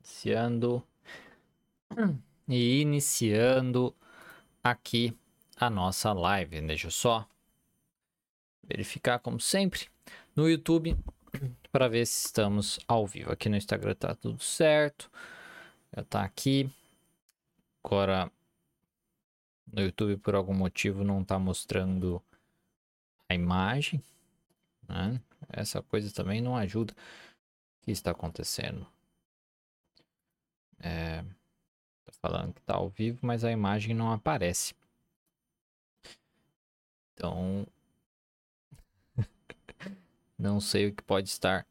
Iniciando. E iniciando aqui a nossa live. Deixa eu só verificar, como sempre, no YouTube para ver se estamos ao vivo. Aqui no Instagram tá tudo certo. Já tá aqui. Agora no YouTube por algum motivo não tá mostrando a imagem, né? Essa coisa também não ajuda. O que está acontecendo? É, tá falando que tá ao vivo, mas a imagem não aparece. Então, não sei o que pode estar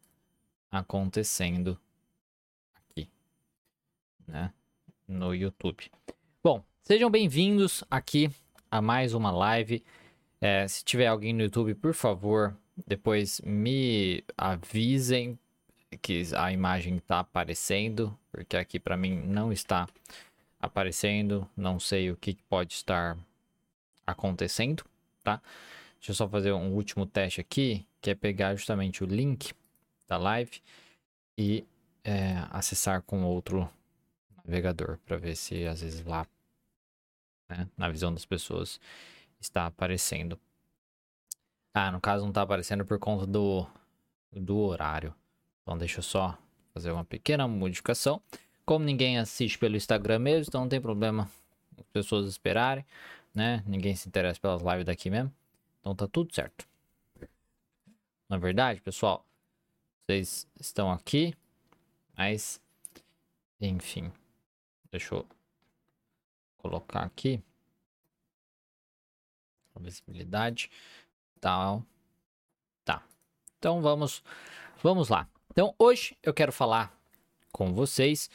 acontecendo aqui, né, no YouTube. Bom, sejam bem-vindos aqui a mais uma live. É, se tiver alguém no YouTube, por favor, depois me avisem que a imagem está aparecendo, porque aqui para mim não está aparecendo, não sei o que pode estar acontecendo, tá? Deixa eu só fazer um último teste aqui, que é pegar justamente o link da live e é, acessar com outro navegador para ver se às vezes lá, né, na visão das pessoas, está aparecendo. Ah, no caso não está aparecendo por conta do, do horário. Então deixa eu só fazer uma pequena modificação. Como ninguém assiste pelo Instagram mesmo, então não tem problema as pessoas esperarem, né? Ninguém se interessa pelas lives daqui mesmo. Então tá tudo certo. Na verdade, pessoal, vocês estão aqui, mas enfim, deixa eu colocar aqui a visibilidade tal. Tá. Então vamos vamos lá. Então hoje eu quero falar com vocês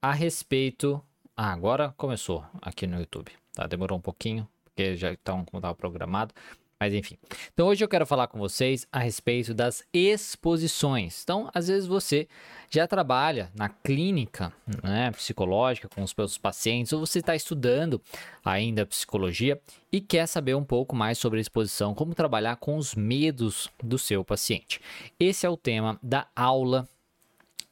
a respeito. Ah, agora começou aqui no YouTube. Tá, demorou um pouquinho porque já estão como estava programado. Mas enfim. Então hoje eu quero falar com vocês a respeito das exposições. Então, às vezes você já trabalha na clínica né, psicológica com os seus pacientes, ou você está estudando ainda psicologia e quer saber um pouco mais sobre a exposição, como trabalhar com os medos do seu paciente. Esse é o tema da aula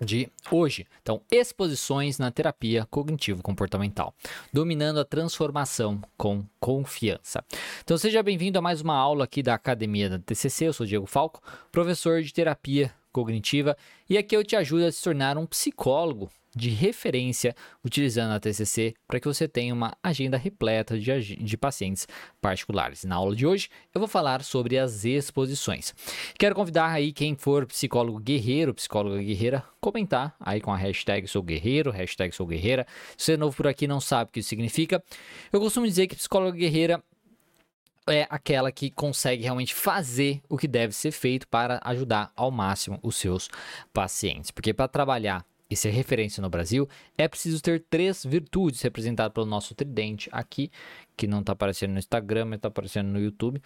de hoje. Então, exposições na terapia cognitivo-comportamental, dominando a transformação com confiança. Então, seja bem-vindo a mais uma aula aqui da Academia da TCC. Eu sou Diego Falco, professor de terapia cognitiva, e aqui eu te ajudo a se tornar um psicólogo de referência utilizando a TCC para que você tenha uma agenda repleta de, de pacientes particulares. Na aula de hoje eu vou falar sobre as exposições. Quero convidar aí quem for psicólogo guerreiro, psicóloga guerreira, comentar aí com a hashtag sou guerreiro, hashtag sou guerreira. Se você é novo por aqui não sabe o que isso significa, eu costumo dizer que psicóloga guerreira é aquela que consegue realmente fazer o que deve ser feito para ajudar ao máximo os seus pacientes. Porque para trabalhar e ser referência no Brasil, é preciso ter três virtudes representadas pelo nosso tridente aqui, que não está aparecendo no Instagram, mas está aparecendo no YouTube,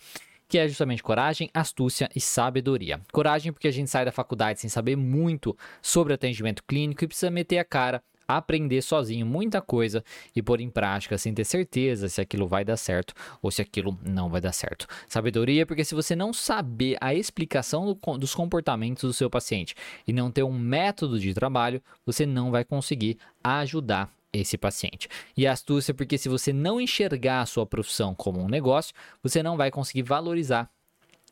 que é justamente coragem, astúcia e sabedoria. Coragem porque a gente sai da faculdade sem saber muito sobre atendimento clínico e precisa meter a cara aprender sozinho muita coisa e pôr em prática sem ter certeza se aquilo vai dar certo ou se aquilo não vai dar certo. Sabedoria, porque se você não saber a explicação do, dos comportamentos do seu paciente e não ter um método de trabalho, você não vai conseguir ajudar esse paciente. E astúcia, porque se você não enxergar a sua profissão como um negócio, você não vai conseguir valorizar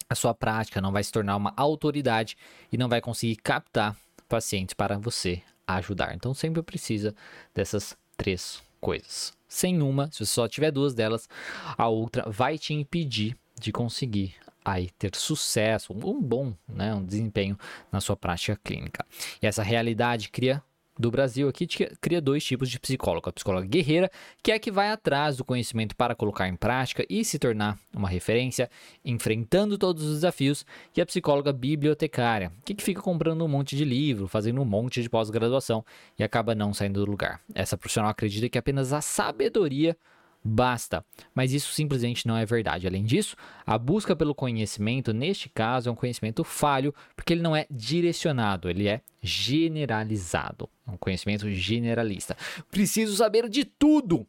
a sua prática, não vai se tornar uma autoridade e não vai conseguir captar pacientes para você ajudar. Então sempre precisa dessas três coisas. Sem uma, se você só tiver duas delas, a outra vai te impedir de conseguir aí ter sucesso, um bom né, um desempenho na sua prática clínica. E essa realidade cria do Brasil aqui cria dois tipos de psicólogo. A psicóloga guerreira, que é a que vai atrás do conhecimento para colocar em prática e se tornar uma referência, enfrentando todos os desafios, e a psicóloga bibliotecária, que fica comprando um monte de livro, fazendo um monte de pós-graduação e acaba não saindo do lugar. Essa profissional acredita que apenas a sabedoria basta. Mas isso simplesmente não é verdade. Além disso, a busca pelo conhecimento, neste caso, é um conhecimento falho, porque ele não é direcionado, ele é generalizado. É um conhecimento generalista. Preciso saber de tudo.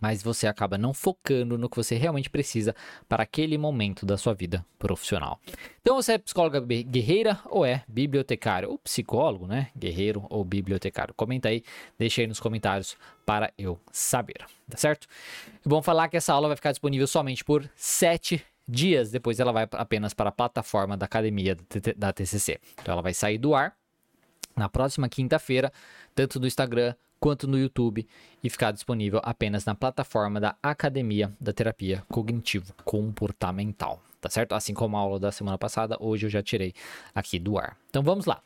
Mas você acaba não focando no que você realmente precisa para aquele momento da sua vida profissional. Então você é psicóloga guerreira ou é bibliotecário ou psicólogo, né? Guerreiro ou bibliotecário? Comenta aí, deixa aí nos comentários para eu saber, tá certo? É bom falar que essa aula vai ficar disponível somente por 7 dias, depois ela vai apenas para a plataforma da academia da TCC. Então ela vai sair do ar na próxima quinta-feira, tanto no Instagram quanto no YouTube e ficar disponível apenas na plataforma da Academia da Terapia Cognitivo Comportamental, tá certo? Assim como a aula da semana passada, hoje eu já tirei aqui do ar. Então vamos lá.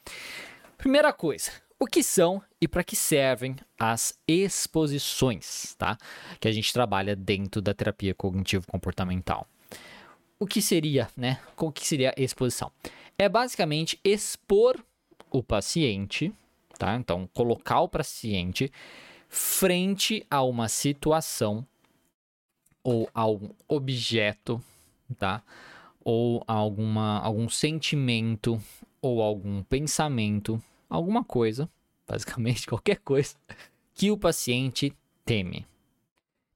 Primeira coisa, o que são e para que servem as exposições, tá? Que a gente trabalha dentro da terapia cognitivo comportamental. O que seria, né? O que seria a exposição? É basicamente expor o paciente tá? Então, colocar o paciente frente a uma situação ou a um objeto, tá? Ou alguma, algum sentimento ou algum pensamento, alguma coisa, basicamente qualquer coisa, que o paciente teme.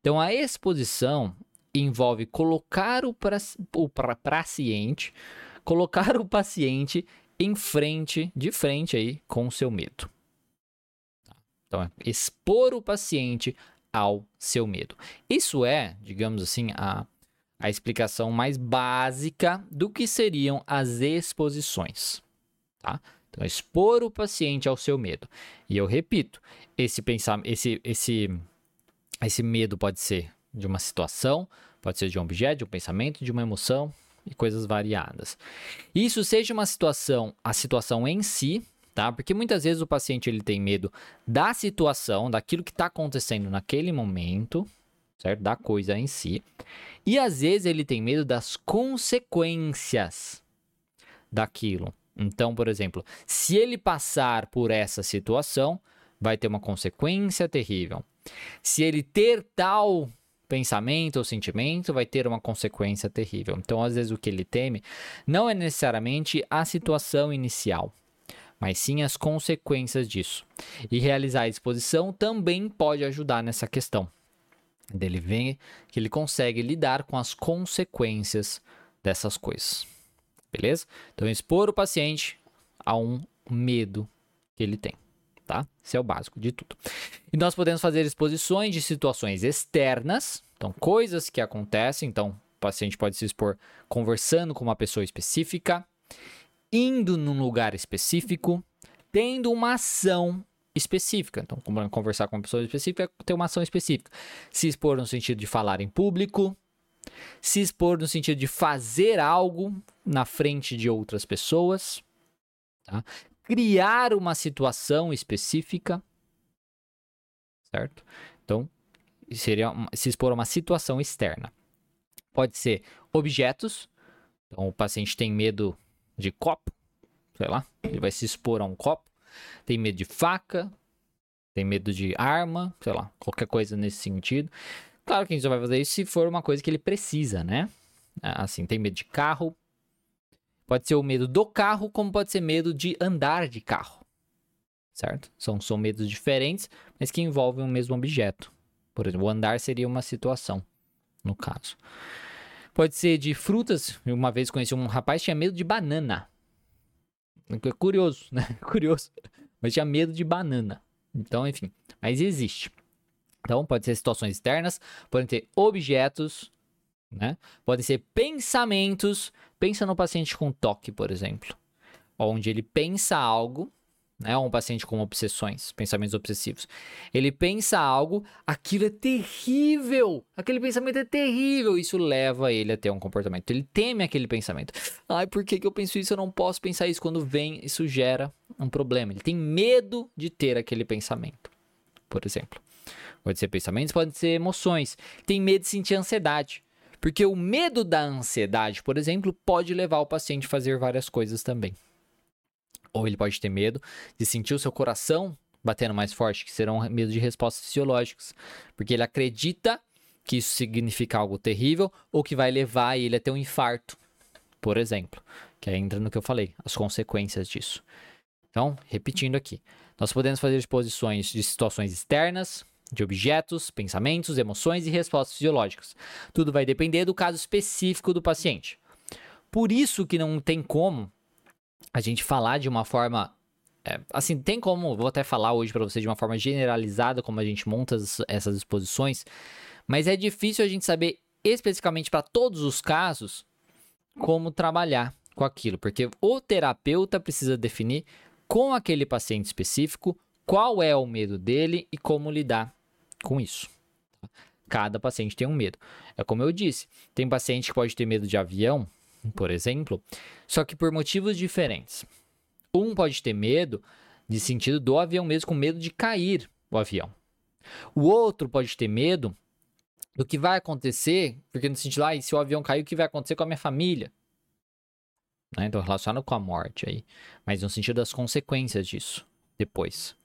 Então, a exposição envolve colocar o, pra, o pra, paciente, colocar o paciente em frente, de frente aí, com o seu medo. Então, é expor o paciente ao seu medo. Isso é, digamos assim, a, a explicação mais básica do que seriam as exposições. Tá? Então, expor o paciente ao seu medo. E eu repito, esse, pensar, esse, esse, esse medo pode ser de uma situação, pode ser de um objeto, de um pensamento, de uma emoção e coisas variadas. Isso seja uma situação, a situação em si, tá? Porque muitas vezes o paciente ele tem medo da situação, daquilo que está acontecendo naquele momento, certo? Da coisa em si. E às vezes ele tem medo das consequências daquilo. Então, por exemplo, se ele passar por essa situação, vai ter uma consequência terrível. Se ele ter tal pensamento ou sentimento, vai ter uma consequência terrível. Então, às vezes, o que ele teme não é necessariamente a situação inicial, mas sim as consequências disso. E realizar a exposição também pode ajudar nessa questão. Dele ver que ele consegue lidar com as consequências dessas coisas. Beleza? Então, expor o paciente a um medo que ele tem. Tá? Esse é o básico de tudo. E nós podemos fazer exposições de situações externas, então coisas que acontecem, então o paciente pode se expor conversando com uma pessoa específica, indo num lugar específico, tendo uma ação específica. Então, conversar com uma pessoa específica é ter uma ação específica. Se expor no sentido de falar em público, se expor no sentido de fazer algo na frente de outras pessoas, tá? criar uma situação específica, certo? Então, seria se expor a uma situação externa. Pode ser objetos. Então, o paciente tem medo de copo, sei lá, ele vai se expor a um copo, tem medo de faca, tem medo de arma, sei lá, qualquer coisa nesse sentido. Claro que a gente só vai fazer isso se for uma coisa que ele precisa, né? Assim, tem medo de carro. Pode ser o medo do carro, como pode ser medo de andar de carro. Certo? São, são medos diferentes, mas que envolvem o mesmo objeto. Por exemplo, o andar seria uma situação, no caso. Pode ser de frutas. Uma vez conheci um rapaz que tinha medo de banana. É curioso, né? Curioso. Mas tinha medo de banana. Então, enfim. Mas existe. Então, pode ser situações externas, podem ter objetos, né? Podem ser pensamentos. Pensa no paciente com toque, por exemplo. Onde ele pensa algo né? Um paciente com obsessões, pensamentos obsessivos. Ele pensa algo, aquilo é terrível, aquele pensamento é terrível, isso leva ele a ter um comportamento. Ele teme aquele pensamento. Ai, por que, que eu penso isso? Eu não posso pensar isso. Quando vem, isso gera um problema. Ele tem medo de ter aquele pensamento, por exemplo. Pode ser pensamentos, pode ser emoções. Tem medo de sentir ansiedade. Porque o medo da ansiedade, por exemplo, pode levar o paciente a fazer várias coisas também. Ou ele pode ter medo de sentir o seu coração batendo mais forte, que serão medo de respostas fisiológicas, porque ele acredita que isso significa algo terrível ou que vai levar ele a ter um infarto, por exemplo, que aí entra no que eu falei, as consequências disso. Então, repetindo aqui, nós podemos fazer exposições de situações externas, de objetos, pensamentos, emoções e respostas fisiológicas. Tudo vai depender do caso específico do paciente. Por isso que não tem como a gente falar de uma forma é, assim, tem como, vou até falar hoje para você de uma forma generalizada como a gente monta essas exposições, mas é difícil a gente saber especificamente para todos os casos como trabalhar com aquilo, porque o terapeuta precisa definir com aquele paciente específico qual é o medo dele e como lidar com isso. Cada paciente tem um medo. É como eu disse, tem paciente que pode ter medo de avião, por exemplo, só que por motivos diferentes. Um pode ter medo de sentido do avião mesmo, com medo de cair o avião. O outro pode ter medo do que vai acontecer, porque no sentido, ah, se o avião cair, o que vai acontecer com a minha família? Né? Então, relacionado com a morte aí. Mas no sentido das consequências disso, depois.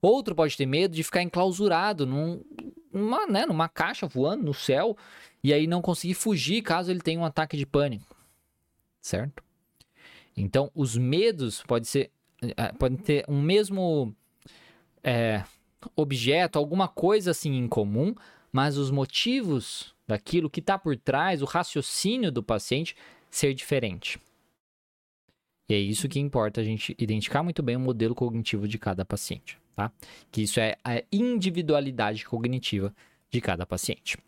Outro pode ter medo de ficar enclausurado num, numa, né, numa caixa voando no céu e aí não conseguir fugir caso ele tenha um ataque de pânico. Certo? Então, os medos pode ser, é, podem ter um mesmo é, objeto, alguma coisa assim em comum, mas os motivos daquilo que está por trás, o raciocínio do paciente ser diferente. E é isso que importa a gente identificar muito bem o modelo cognitivo de cada paciente, tá? Que isso é a individualidade cognitiva de cada paciente.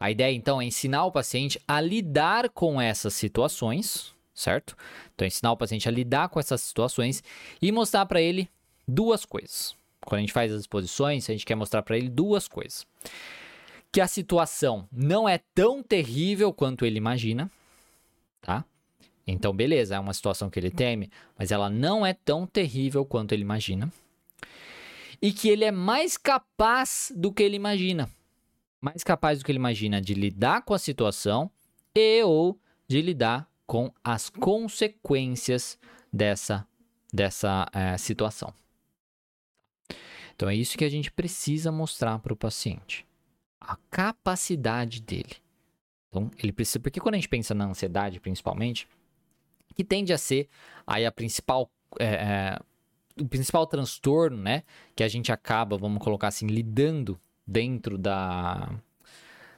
A ideia então é ensinar o paciente a lidar com essas situações, certo? Então, ensinar o paciente a lidar com essas situações e mostrar para ele duas coisas. Quando a gente faz as exposições, a gente quer mostrar para ele duas coisas. Que a situação não é tão terrível quanto ele imagina, tá? Então, beleza, é uma situação que ele teme, mas ela não é tão terrível quanto ele imagina. E que ele é mais capaz do que ele imagina. Mais capaz do que ele imagina de lidar com a situação e ou de lidar com as consequências dessa, dessa é, situação. Então é isso que a gente precisa mostrar para o paciente. A capacidade dele. Então, ele precisa. Porque quando a gente pensa na ansiedade, principalmente, que tende a ser aí a principal. É, é, o principal transtorno, né? Que a gente acaba, vamos colocar assim, lidando dentro da,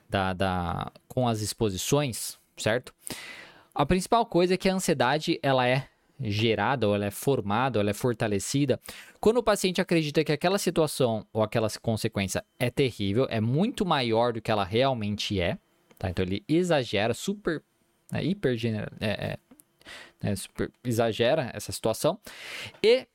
da, da com as exposições, certo? A principal coisa é que a ansiedade ela é gerada, ou ela é formada, ou ela é fortalecida quando o paciente acredita que aquela situação ou aquela consequência é terrível, é muito maior do que ela realmente é. Tá? Então ele exagera, super, né, hiper, é, é, né, super exagera essa situação e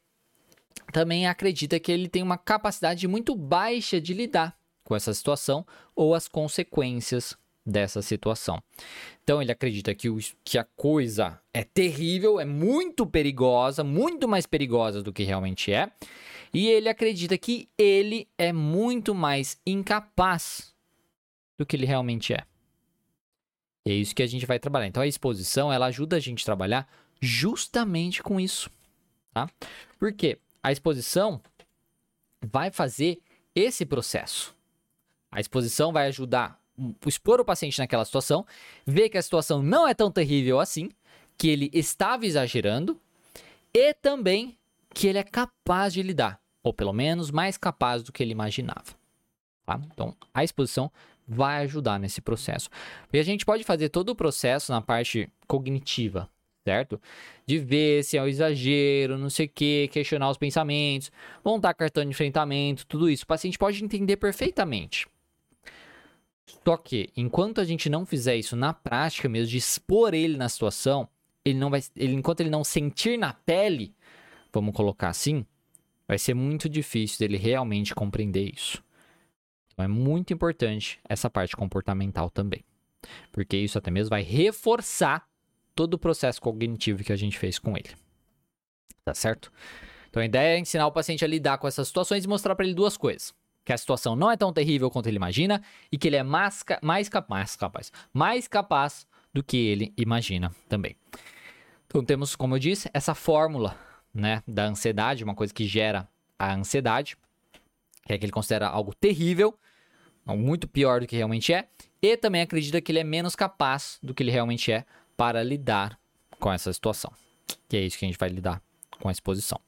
também acredita que ele tem uma capacidade muito baixa de lidar com essa situação ou as consequências dessa situação. Então ele acredita que, o, que a coisa é terrível, é muito perigosa, muito mais perigosa do que realmente é, e ele acredita que ele é muito mais incapaz do que ele realmente é. E é isso que a gente vai trabalhar. Então a exposição ela ajuda a gente a trabalhar justamente com isso, tá? Porque a exposição vai fazer esse processo. A exposição vai ajudar expor o paciente naquela situação, ver que a situação não é tão terrível assim, que ele estava exagerando e também que ele é capaz de lidar, ou pelo menos mais capaz do que ele imaginava. Tá? Então, a exposição vai ajudar nesse processo. E a gente pode fazer todo o processo na parte cognitiva, certo? De ver se é um exagero, não sei o que, questionar os pensamentos, montar cartão de enfrentamento, tudo isso. O paciente pode entender perfeitamente. Só que, enquanto a gente não fizer isso na prática mesmo, de expor ele na situação, ele não vai. Ele, enquanto ele não sentir na pele, vamos colocar assim, vai ser muito difícil dele realmente compreender isso. Então é muito importante essa parte comportamental também. Porque isso até mesmo vai reforçar todo o processo cognitivo que a gente fez com ele. Tá certo? Então a ideia é ensinar o paciente a lidar com essas situações e mostrar para ele duas coisas que a situação não é tão terrível quanto ele imagina e que ele é mais, mais, mais capaz, mais capaz do que ele imagina também. Então temos, como eu disse, essa fórmula né, da ansiedade, uma coisa que gera a ansiedade, que é que ele considera algo terrível, muito pior do que realmente é, e também acredita que ele é menos capaz do que ele realmente é para lidar com essa situação. Que é isso que a gente vai lidar com a exposição.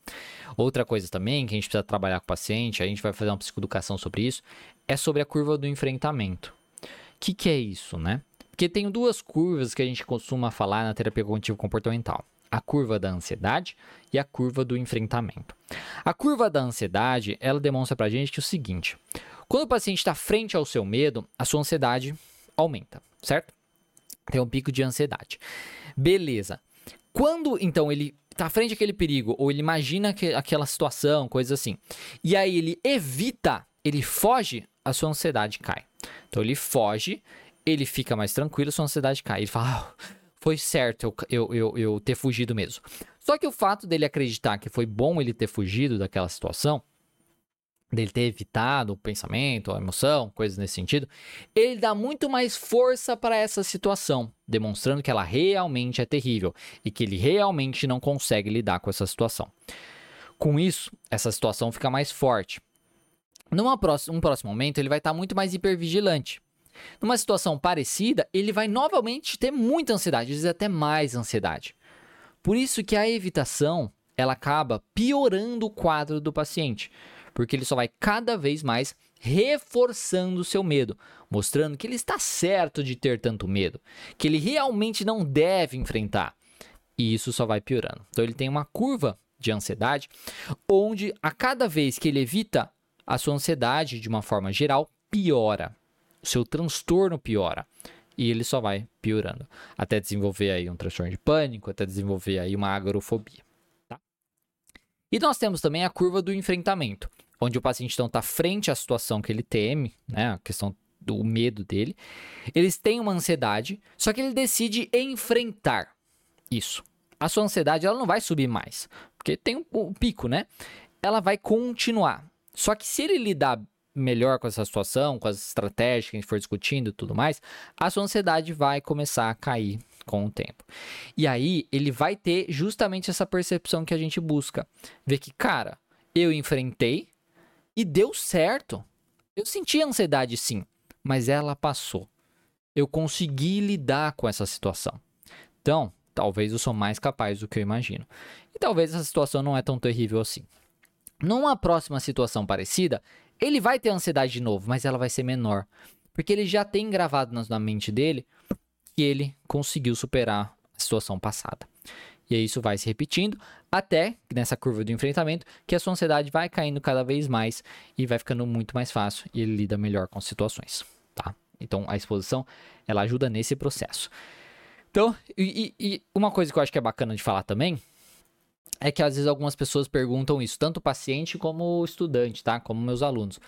Outra coisa também que a gente precisa trabalhar com o paciente, a gente vai fazer uma psicoeducação sobre isso, é sobre a curva do enfrentamento. O que, que é isso, né? Porque tem duas curvas que a gente costuma falar na terapia cognitivo comportamental a curva da ansiedade e a curva do enfrentamento. A curva da ansiedade, ela demonstra pra gente que é o seguinte: quando o paciente está frente ao seu medo, a sua ansiedade aumenta, certo? Tem um pico de ansiedade. Beleza. Quando então ele está frente àquele perigo ou ele imagina que, aquela situação, coisas assim, e aí ele evita, ele foge, a sua ansiedade cai. Então ele foge, ele fica mais tranquilo, a sua ansiedade cai. Ele fala, ah, foi certo eu, eu, eu, eu ter fugido mesmo. Só que o fato dele acreditar que foi bom ele ter fugido daquela situação, dele ter evitado o pensamento, a emoção, coisas nesse sentido, ele dá muito mais força para essa situação, demonstrando que ela realmente é terrível e que ele realmente não consegue lidar com essa situação. Com isso, essa situação fica mais forte. Num próximo, um próximo momento, ele vai estar muito mais hipervigilante. Numa situação parecida, ele vai novamente ter muita ansiedade, às vezes até mais ansiedade. Por isso que a evitação, ela acaba piorando o quadro do paciente, porque ele só vai cada vez mais reforçando o seu medo, mostrando que ele está certo de ter tanto medo, que ele realmente não deve enfrentar. E isso só vai piorando. Então ele tem uma curva de ansiedade onde a cada vez que ele evita, a sua ansiedade de uma forma geral piora o seu transtorno piora. E ele só vai piorando. Até desenvolver aí um transtorno de pânico, até desenvolver aí uma agorofobia. Tá? E nós temos também a curva do enfrentamento, onde o paciente então está frente à situação que ele teme, né, a questão do medo dele. Eles têm uma ansiedade, só que ele decide enfrentar isso. A sua ansiedade ela não vai subir mais, porque tem um, um pico, né? Ela vai continuar. Só que se ele lidar melhor com essa situação, com as estratégias que a gente for discutindo e tudo mais, a sua ansiedade vai começar a cair com o tempo. E aí ele vai ter justamente essa percepção que a gente busca. Ver que, cara, eu enfrentei e deu certo. Eu senti ansiedade sim, mas ela passou. Eu consegui lidar com essa situação. Então, talvez eu sou mais capaz do que eu imagino. E talvez essa situação não é tão terrível assim. Numa próxima situação parecida, ele vai ter ansiedade de novo, mas ela vai ser menor. Porque ele já tem gravado na mente dele que ele conseguiu superar a situação passada. E aí isso vai se repetindo até nessa curva do enfrentamento que a sua ansiedade vai caindo cada vez mais e vai ficando muito mais fácil e ele lida melhor com situações, tá? Então a exposição ela ajuda nesse processo. Então, e, e uma coisa que eu acho que é bacana de falar também é que às vezes algumas pessoas perguntam isso, tanto o paciente como o estudante, tá? Como meus alunos.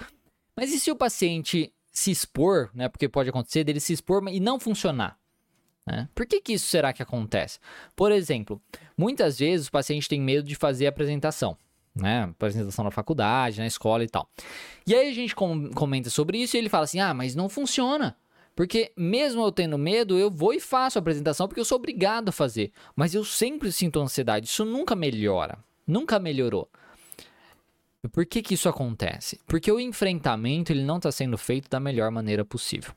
Mas e se o paciente se expor, né? Porque pode acontecer dele se expor e não funcionar. Né? Por que, que isso será que acontece? Por exemplo, muitas vezes o paciente tem medo de fazer a apresentação. Né? Apresentação na faculdade, na escola e tal. E aí a gente com comenta sobre isso e ele fala assim: ah, mas não funciona. Porque mesmo eu tendo medo, eu vou e faço a apresentação porque eu sou obrigado a fazer. Mas eu sempre sinto ansiedade. Isso nunca melhora. Nunca melhorou. Por que, que isso acontece? Porque o enfrentamento ele não está sendo feito da melhor maneira possível.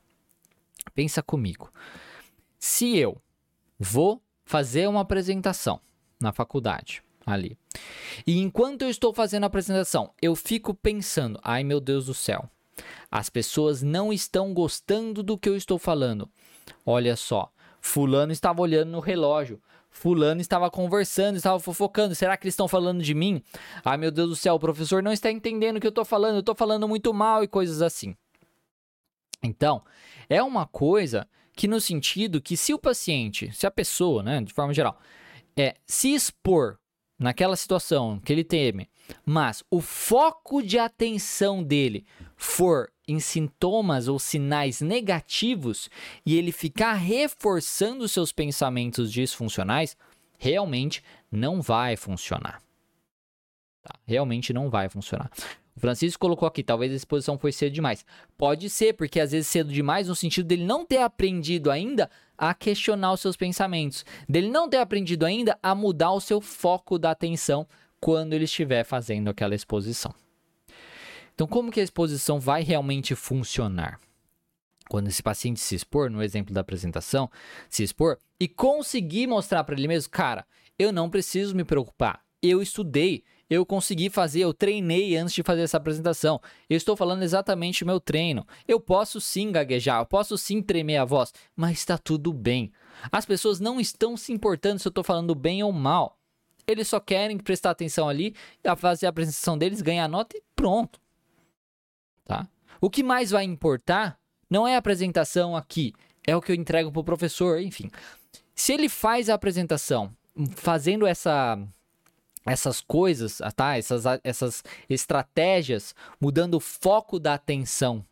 Pensa comigo. Se eu vou fazer uma apresentação na faculdade, ali, e enquanto eu estou fazendo a apresentação, eu fico pensando: ai meu Deus do céu, as pessoas não estão gostando do que eu estou falando. Olha só, Fulano estava olhando no relógio. Fulano estava conversando, estava fofocando. Será que eles estão falando de mim? Ai meu Deus do céu, o professor não está entendendo o que eu estou falando. Eu estou falando muito mal e coisas assim. Então, é uma coisa que no sentido que se o paciente, se a pessoa, né, de forma geral, é se expor naquela situação que ele teme, mas o foco de atenção dele for em sintomas ou sinais negativos e ele ficar reforçando seus pensamentos disfuncionais, realmente não vai funcionar. Tá? Realmente não vai funcionar. O Francisco colocou aqui, talvez a exposição foi cedo demais. Pode ser, porque às vezes cedo demais no sentido dele não ter aprendido ainda a questionar os seus pensamentos, dele não ter aprendido ainda a mudar o seu foco da atenção quando ele estiver fazendo aquela exposição. Então, como que a exposição vai realmente funcionar? Quando esse paciente se expor, no exemplo da apresentação, se expor e conseguir mostrar para ele mesmo, cara, eu não preciso me preocupar. eu estudei, eu consegui fazer, eu treinei antes de fazer essa apresentação. Eu estou falando exatamente o meu treino. Eu posso sim gaguejar, eu posso sim tremer a voz, mas está tudo bem. As pessoas não estão se importando se eu estou falando bem ou mal. Eles só querem prestar atenção ali, fazer a apresentação deles, ganhar nota e pronto. Tá? O que mais vai importar não é a apresentação aqui, é o que eu entrego para o professor, enfim. Se ele faz a apresentação fazendo essa essas coisas, ah, tá? Essas, essas estratégias, mudando o foco da atenção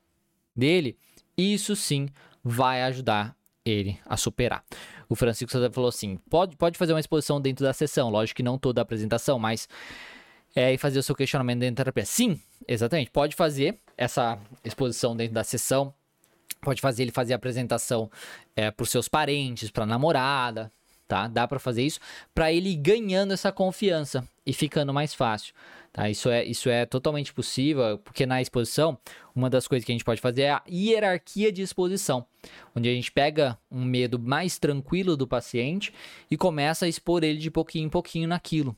dele, isso sim vai ajudar ele a superar. O Francisco Santana falou assim: pode, pode fazer uma exposição dentro da sessão, lógico que não toda a apresentação, mas é, e fazer o seu questionamento dentro da terapia. Sim, exatamente. Pode fazer essa exposição dentro da sessão. Pode fazer ele fazer a apresentação é, para os seus parentes, para a namorada, tá? Dá para fazer isso para ele ganhando essa confiança e ficando mais fácil, tá? Isso é, isso é totalmente possível, porque na exposição, uma das coisas que a gente pode fazer é a hierarquia de exposição, onde a gente pega um medo mais tranquilo do paciente e começa a expor ele de pouquinho em pouquinho naquilo.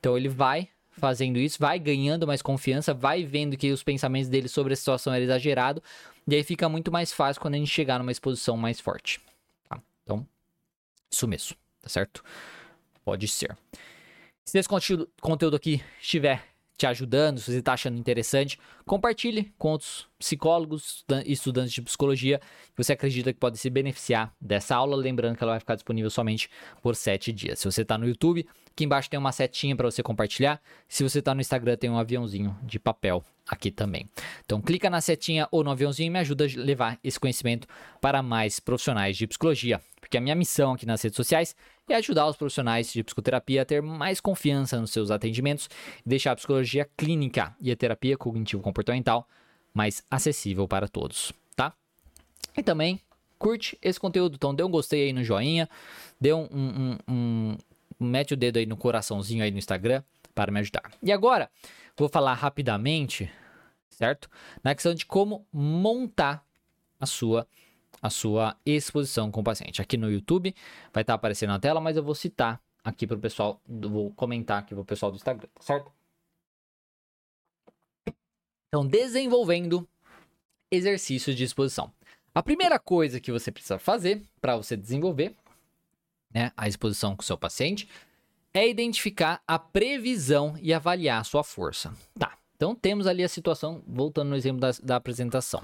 Então ele vai fazendo isso, vai ganhando mais confiança, vai vendo que os pensamentos dele sobre a situação eram exagerados, e aí fica muito mais fácil quando a gente chegar numa exposição mais forte. Tá? Então, isso mesmo, tá certo? Pode ser. Se esse conteúdo aqui estiver te ajudando, se você está achando interessante, compartilhe com outros psicólogos e estudantes de psicologia que você acredita que pode se beneficiar dessa aula. Lembrando que ela vai ficar disponível somente por 7 dias. Se você está no YouTube, aqui embaixo tem uma setinha para você compartilhar. Se você está no Instagram, tem um aviãozinho de papel aqui também. Então clica na setinha ou no aviãozinho e me ajuda a levar esse conhecimento para mais profissionais de psicologia. Porque a minha missão aqui nas redes sociais é ajudar os profissionais de psicoterapia a ter mais confiança nos seus atendimentos e deixar a psicologia clínica e a terapia cognitivo-comportamental mais acessível para todos, tá? E também curte esse conteúdo, então dê um gostei aí no joinha, dê um, um, um, um mete o dedo aí no coraçãozinho aí no Instagram para me ajudar. E agora, vou falar rapidamente, certo? Na questão de como montar a sua a sua exposição com o paciente. Aqui no YouTube vai estar aparecendo na tela, mas eu vou citar aqui para o pessoal, vou comentar aqui para o pessoal do Instagram, tá certo? Então, desenvolvendo exercícios de exposição. A primeira coisa que você precisa fazer para você desenvolver né, a exposição com o seu paciente é identificar a previsão e avaliar a sua força. Tá, então temos ali a situação, voltando no exemplo da, da apresentação.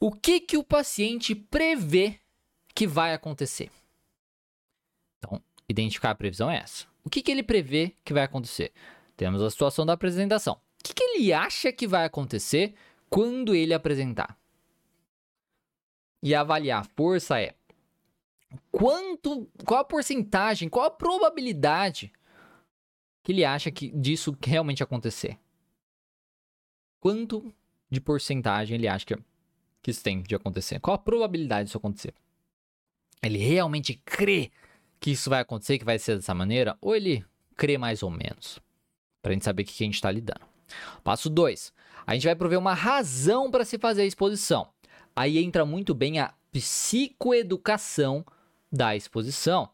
O que, que o paciente prevê que vai acontecer? Então, identificar a previsão é essa. O que, que ele prevê que vai acontecer? Temos a situação da apresentação. O que, que ele acha que vai acontecer quando ele apresentar? E avaliar a força é quanto, qual a porcentagem, qual a probabilidade que ele acha que disso realmente acontecer? Quanto de porcentagem ele acha que, que isso tem de acontecer? Qual a probabilidade disso acontecer? Ele realmente crê que isso vai acontecer, que vai ser dessa maneira? Ou ele crê mais ou menos? Para a gente saber o que a gente está lidando. Passo 2. A gente vai prover uma razão para se fazer a exposição. Aí entra muito bem a psicoeducação da exposição.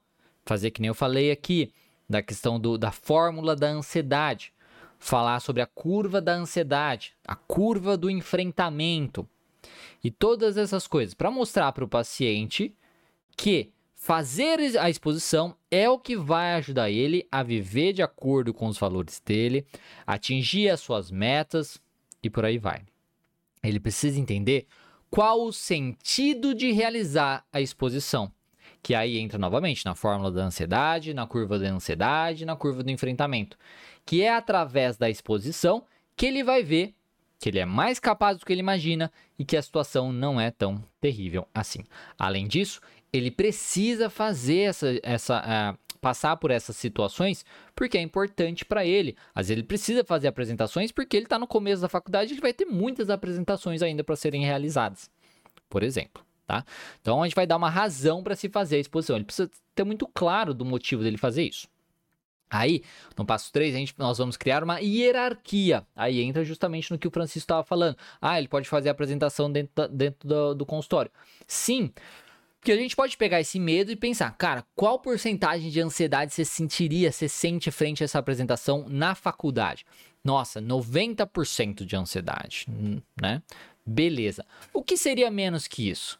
Fazer que nem eu falei aqui, da questão do, da fórmula da ansiedade. Falar sobre a curva da ansiedade, a curva do enfrentamento. E todas essas coisas para mostrar para o paciente que fazer a exposição é o que vai ajudar ele a viver de acordo com os valores dele, atingir as suas metas e por aí vai. Ele precisa entender qual o sentido de realizar a exposição que aí entra novamente na fórmula da ansiedade, na curva da ansiedade, na curva do enfrentamento, que é através da exposição que ele vai ver que ele é mais capaz do que ele imagina e que a situação não é tão terrível assim. Além disso, ele precisa fazer essa, essa uh, passar por essas situações porque é importante para ele. Às vezes ele precisa fazer apresentações porque ele está no começo da faculdade, ele vai ter muitas apresentações ainda para serem realizadas, por exemplo tá? Então a gente vai dar uma razão para se fazer a exposição. Ele precisa ter muito claro do motivo dele fazer isso. Aí, no passo 3, a gente, nós vamos criar uma hierarquia. Aí entra justamente no que o Francisco estava falando. Ah, ele pode fazer a apresentação dentro, dentro do, do consultório. Sim, Porque a gente pode pegar esse medo e pensar, cara, qual porcentagem de ansiedade você sentiria, você sente frente a essa apresentação na faculdade? Nossa, 90% de ansiedade, hum, né? Beleza. O que seria menos que isso?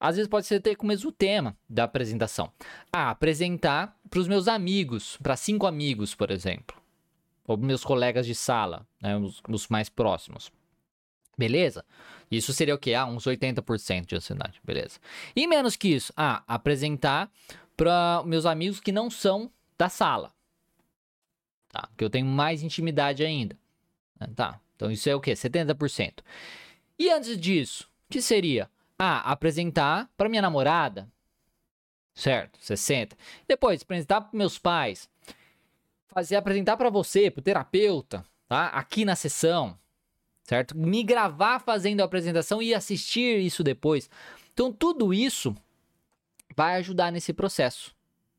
Né? Às vezes pode ser ter com o mesmo tema da apresentação. Ah, apresentar para os meus amigos, para cinco amigos, por exemplo. Ou meus colegas de sala, né? os, os mais próximos. Beleza? Isso seria o quê? Ah, uns 80% de ansiedade. Beleza. E menos que isso? Ah, apresentar para meus amigos que não são da sala. Tá? Que eu tenho mais intimidade ainda. Tá. Então isso é o quê? 70%. E antes disso, que seria? Ah, apresentar para minha namorada. Certo? 60. Depois, apresentar para meus pais. Fazer apresentar para você, para terapeuta, tá? Aqui na sessão certo? Me gravar fazendo a apresentação e assistir isso depois. Então, tudo isso vai ajudar nesse processo,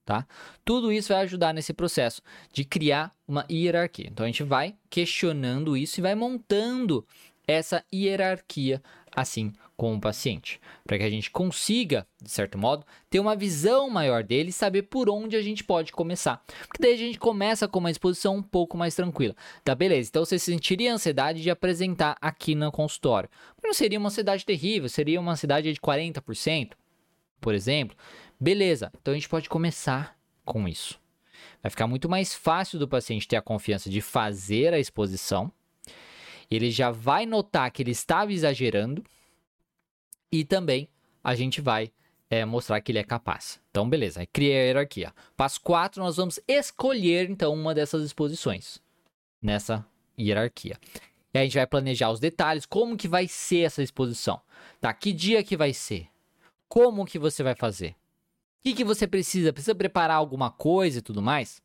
tá? Tudo isso vai ajudar nesse processo de criar uma hierarquia. Então, a gente vai questionando isso e vai montando essa hierarquia assim com o paciente, para que a gente consiga, de certo modo, ter uma visão maior dele e saber por onde a gente pode começar. Porque daí a gente começa com uma exposição um pouco mais tranquila. Tá, beleza. Então você sentiria ansiedade de apresentar aqui no consultório. Mas não seria uma ansiedade terrível, seria uma ansiedade de 40%, por exemplo. Beleza. Então a gente pode começar com isso. Vai ficar muito mais fácil do paciente ter a confiança de fazer a exposição. Ele já vai notar que ele estava exagerando e também a gente vai é, mostrar que ele é capaz. Então, beleza, cria a hierarquia. Passo 4, nós vamos escolher, então, uma dessas exposições nessa hierarquia. E a gente vai planejar os detalhes, como que vai ser essa exposição. Tá, que dia que vai ser? Como que você vai fazer? O que, que você precisa? Precisa preparar alguma coisa e tudo mais?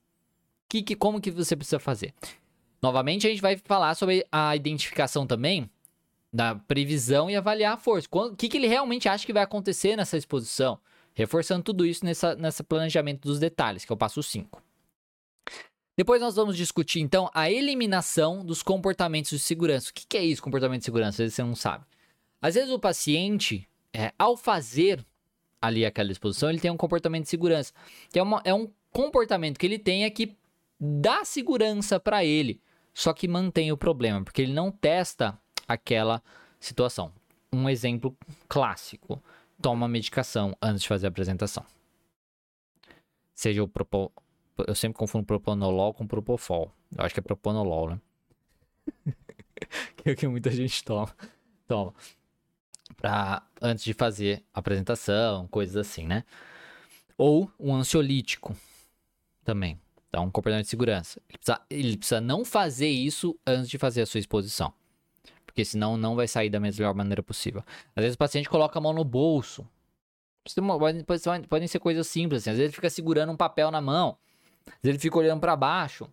Que, que, como que você precisa fazer? Novamente, a gente vai falar sobre a identificação também da previsão e avaliar a força. O que, que ele realmente acha que vai acontecer nessa exposição? Reforçando tudo isso nessa, nessa planejamento dos detalhes, que é o passo 5. Depois nós vamos discutir, então, a eliminação dos comportamentos de segurança. O que, que é isso, comportamento de segurança? Às vezes você não sabe. Às vezes o paciente, é, ao fazer ali aquela exposição, ele tem um comportamento de segurança. Que é, uma, é um comportamento que ele tem é que dá segurança para ele, só que mantém o problema, porque ele não testa aquela situação. Um exemplo clássico: toma medicação antes de fazer a apresentação. Seja o propo... Eu sempre confundo propanolol com propofol. Eu acho que é propanolol, né? que é o que muita gente toma. Toma. Pra, antes de fazer a apresentação, coisas assim, né? Ou um ansiolítico também. Então, um comportamento de segurança. Ele precisa, ele precisa não fazer isso antes de fazer a sua exposição porque senão não vai sair da melhor maneira possível. Às vezes o paciente coloca a mão no bolso. Podem ser coisas simples, assim. às vezes ele fica segurando um papel na mão, às vezes ele fica olhando para baixo.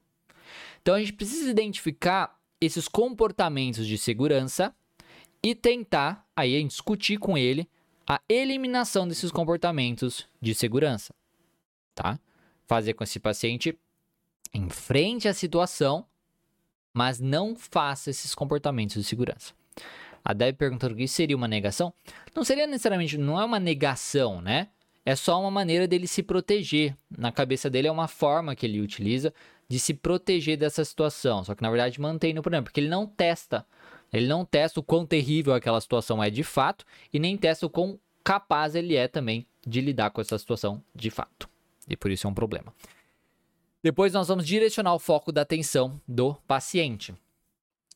Então a gente precisa identificar esses comportamentos de segurança e tentar aí discutir com ele a eliminação desses comportamentos de segurança, tá? Fazer com esse paciente enfrente a situação mas não faça esses comportamentos de segurança. A Deb perguntando o que seria uma negação. Não seria necessariamente, não é uma negação, né? É só uma maneira dele se proteger. Na cabeça dele é uma forma que ele utiliza de se proteger dessa situação. Só que na verdade mantém no problema, porque ele não testa. Ele não testa o quão terrível aquela situação é de fato e nem testa o quão capaz ele é também de lidar com essa situação de fato. E por isso é um problema. Depois nós vamos direcionar o foco da atenção do paciente.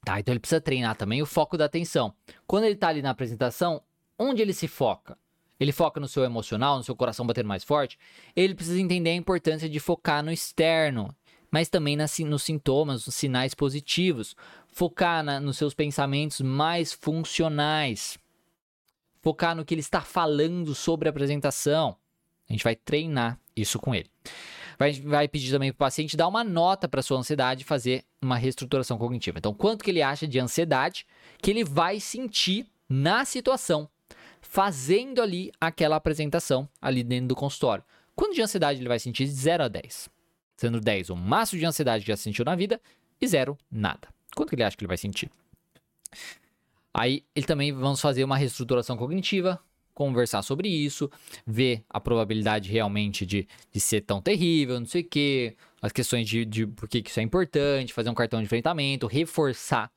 Tá, então ele precisa treinar também o foco da atenção. Quando ele está ali na apresentação, onde ele se foca? Ele foca no seu emocional, no seu coração batendo mais forte? Ele precisa entender a importância de focar no externo, mas também nas, nos sintomas, nos sinais positivos. Focar na, nos seus pensamentos mais funcionais. Focar no que ele está falando sobre a apresentação. A gente vai treinar isso com ele. Vai, vai pedir também para o paciente dar uma nota para sua ansiedade e fazer uma reestruturação cognitiva. Então, quanto que ele acha de ansiedade que ele vai sentir na situação, fazendo ali aquela apresentação ali dentro do consultório. Quanto de ansiedade ele vai sentir de 0 a 10? Sendo 10 o máximo de ansiedade que já sentiu na vida e 0 nada. Quanto que ele acha que ele vai sentir? Aí, ele também vamos fazer uma reestruturação cognitiva conversar sobre isso, ver a probabilidade realmente de, de ser tão terrível, não sei o quê, as questões de, de por que isso é importante, fazer um cartão de enfrentamento, reforçar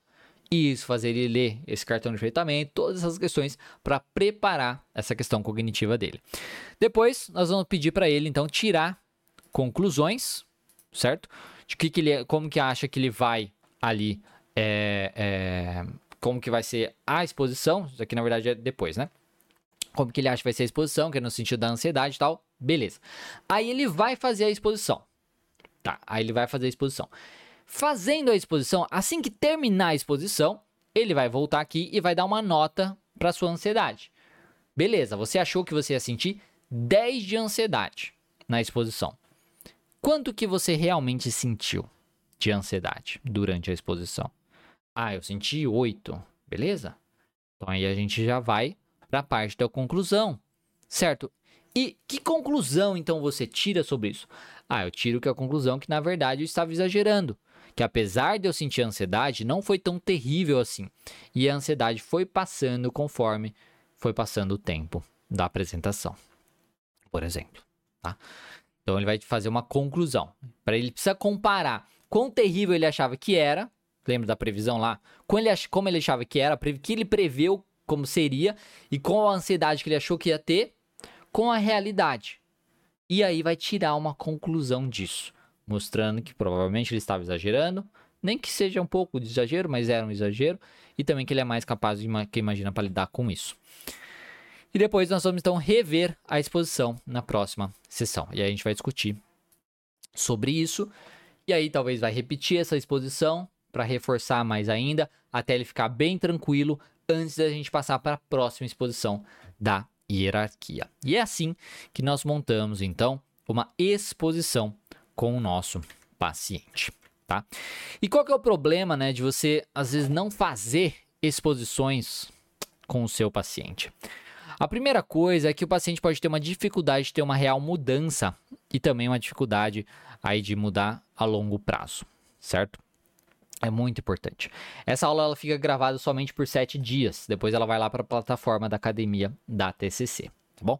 isso, fazer ele ler esse cartão de enfrentamento, todas essas questões para preparar essa questão cognitiva dele. Depois, nós vamos pedir para ele então tirar conclusões, certo? De que, que ele, como que acha que ele vai ali, é, é, como que vai ser a exposição. Isso aqui na verdade é depois, né? Como que ele acha que vai ser a exposição, que é no sentido da ansiedade e tal. Beleza. Aí ele vai fazer a exposição. Tá, aí ele vai fazer a exposição. Fazendo a exposição, assim que terminar a exposição, ele vai voltar aqui e vai dar uma nota para sua ansiedade. Beleza, você achou que você ia sentir 10 de ansiedade na exposição. Quanto que você realmente sentiu de ansiedade durante a exposição? Ah, eu senti 8, beleza? Então aí a gente já vai para a parte da conclusão, certo? E que conclusão então você tira sobre isso? Ah, eu tiro que a conclusão que na verdade eu estava exagerando que apesar de eu sentir ansiedade, não foi tão terrível assim. E a ansiedade foi passando conforme foi passando o tempo da apresentação, por exemplo. Tá? Então ele vai fazer uma conclusão. Para ele precisa comparar quão terrível ele achava que era. Lembra da previsão lá? Como ele, ach, como ele achava que era, que ele preveu como seria e com a ansiedade que ele achou que ia ter, com a realidade. E aí vai tirar uma conclusão disso mostrando que provavelmente ele estava exagerando, nem que seja um pouco de exagero, mas era um exagero, e também que ele é mais capaz de que imagina para lidar com isso. E depois nós vamos então rever a exposição na próxima sessão. E aí a gente vai discutir sobre isso. E aí talvez vai repetir essa exposição para reforçar mais ainda, até ele ficar bem tranquilo antes da gente passar para a próxima exposição da hierarquia. E é assim que nós montamos então uma exposição com o nosso paciente, tá? E qual que é o problema, né, de você às vezes não fazer exposições com o seu paciente? A primeira coisa é que o paciente pode ter uma dificuldade de ter uma real mudança e também uma dificuldade aí de mudar a longo prazo, certo? É muito importante. Essa aula ela fica gravada somente por sete dias. Depois ela vai lá para a plataforma da academia da TCC, tá bom?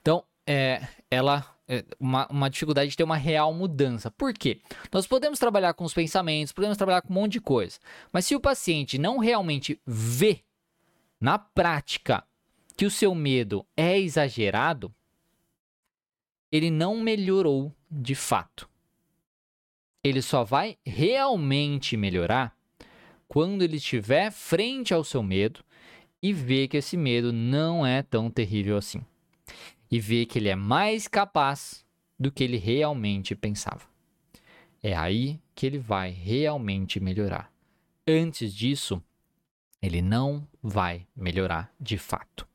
Então, é, ela é, uma, uma dificuldade de ter uma real mudança. Por quê? Nós podemos trabalhar com os pensamentos, podemos trabalhar com um monte de coisa, mas se o paciente não realmente vê na prática que o seu medo é exagerado, ele não melhorou de fato. Ele só vai realmente melhorar quando ele estiver frente ao seu medo e ver que esse medo não é tão terrível assim e vê que ele é mais capaz do que ele realmente pensava. É aí que ele vai realmente melhorar. Antes disso, ele não vai melhorar de fato.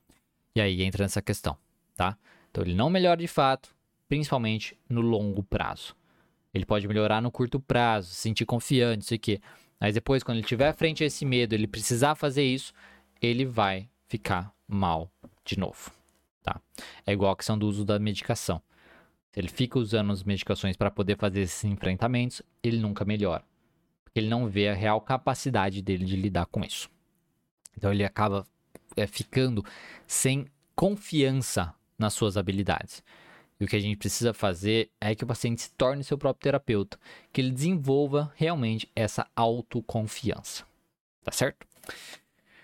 E aí entra nessa questão, tá? Então ele não melhora de fato, principalmente no longo prazo. Ele pode melhorar no curto prazo, se sentir confiante, isso aqui. Mas depois, quando ele tiver frente a esse medo, ele precisar fazer isso, ele vai ficar mal de novo tá? É igual a questão do uso da medicação. Se ele fica usando as medicações para poder fazer esses enfrentamentos, ele nunca melhora. Porque ele não vê a real capacidade dele de lidar com isso. Então ele acaba é, ficando sem confiança nas suas habilidades. E o que a gente precisa fazer é que o paciente se torne seu próprio terapeuta, que ele desenvolva realmente essa autoconfiança. Tá certo?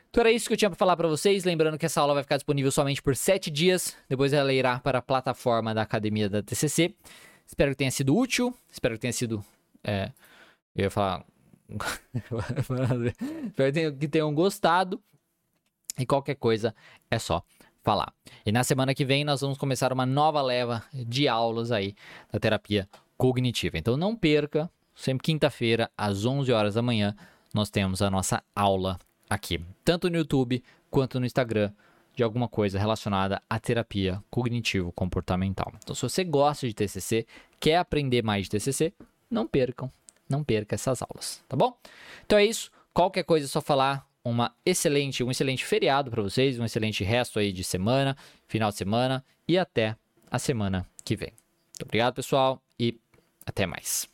Então era isso que eu tinha para falar para vocês. Lembrando que essa aula vai ficar disponível somente por 7 dias. Depois ela irá para a plataforma da academia da TCC. Espero que tenha sido útil. Espero que tenha sido. É, eu ia falar. Espero que tenham gostado. E qualquer coisa é só falar. E na semana que vem nós vamos começar uma nova leva de aulas aí da terapia cognitiva. Então não perca, sempre quinta-feira às 11 horas da manhã nós temos a nossa aula aqui, tanto no YouTube quanto no Instagram, de alguma coisa relacionada à terapia cognitivo-comportamental. Então, se você gosta de TCC, quer aprender mais de TCC, não percam, não perca essas aulas, tá bom? Então é isso. Qualquer coisa é só falar. Uma excelente, um excelente feriado para vocês, um excelente resto aí de semana, final de semana e até a semana que vem. Muito obrigado, pessoal, e até mais.